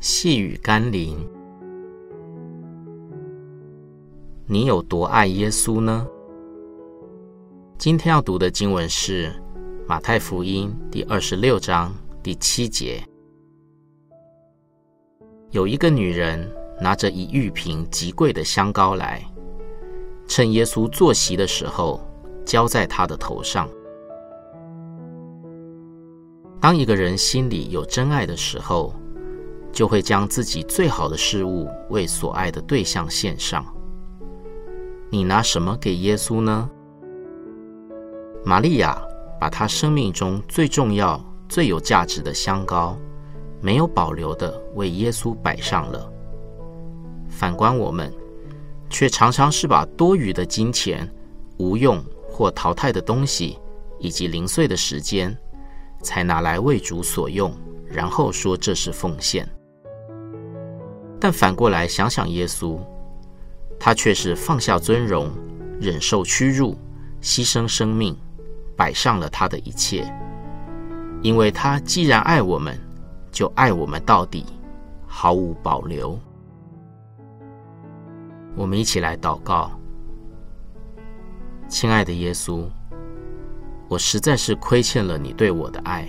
细雨甘霖，你有多爱耶稣呢？今天要读的经文是马太福音第二十六章第七节。有一个女人拿着一玉瓶极贵的香膏来，趁耶稣坐席的时候，浇在他的头上。当一个人心里有真爱的时候，就会将自己最好的事物为所爱的对象献上。你拿什么给耶稣呢？玛利亚把她生命中最重要、最有价值的香膏，没有保留的为耶稣摆上了。反观我们，却常常是把多余的金钱、无用或淘汰的东西，以及零碎的时间，才拿来为主所用，然后说这是奉献。但反过来想想，耶稣，他却是放下尊荣，忍受屈辱，牺牲生命，摆上了他的一切，因为他既然爱我们，就爱我们到底，毫无保留。我们一起来祷告，亲爱的耶稣，我实在是亏欠了你对我的爱，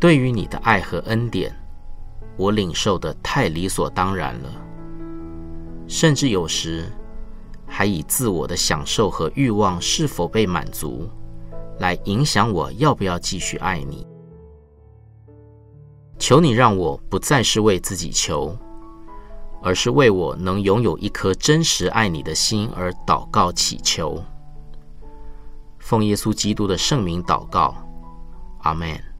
对于你的爱和恩典。我领受的太理所当然了，甚至有时还以自我的享受和欲望是否被满足，来影响我要不要继续爱你。求你让我不再是为自己求，而是为我能拥有一颗真实爱你的心而祷告祈求。奉耶稣基督的圣名祷告，阿门。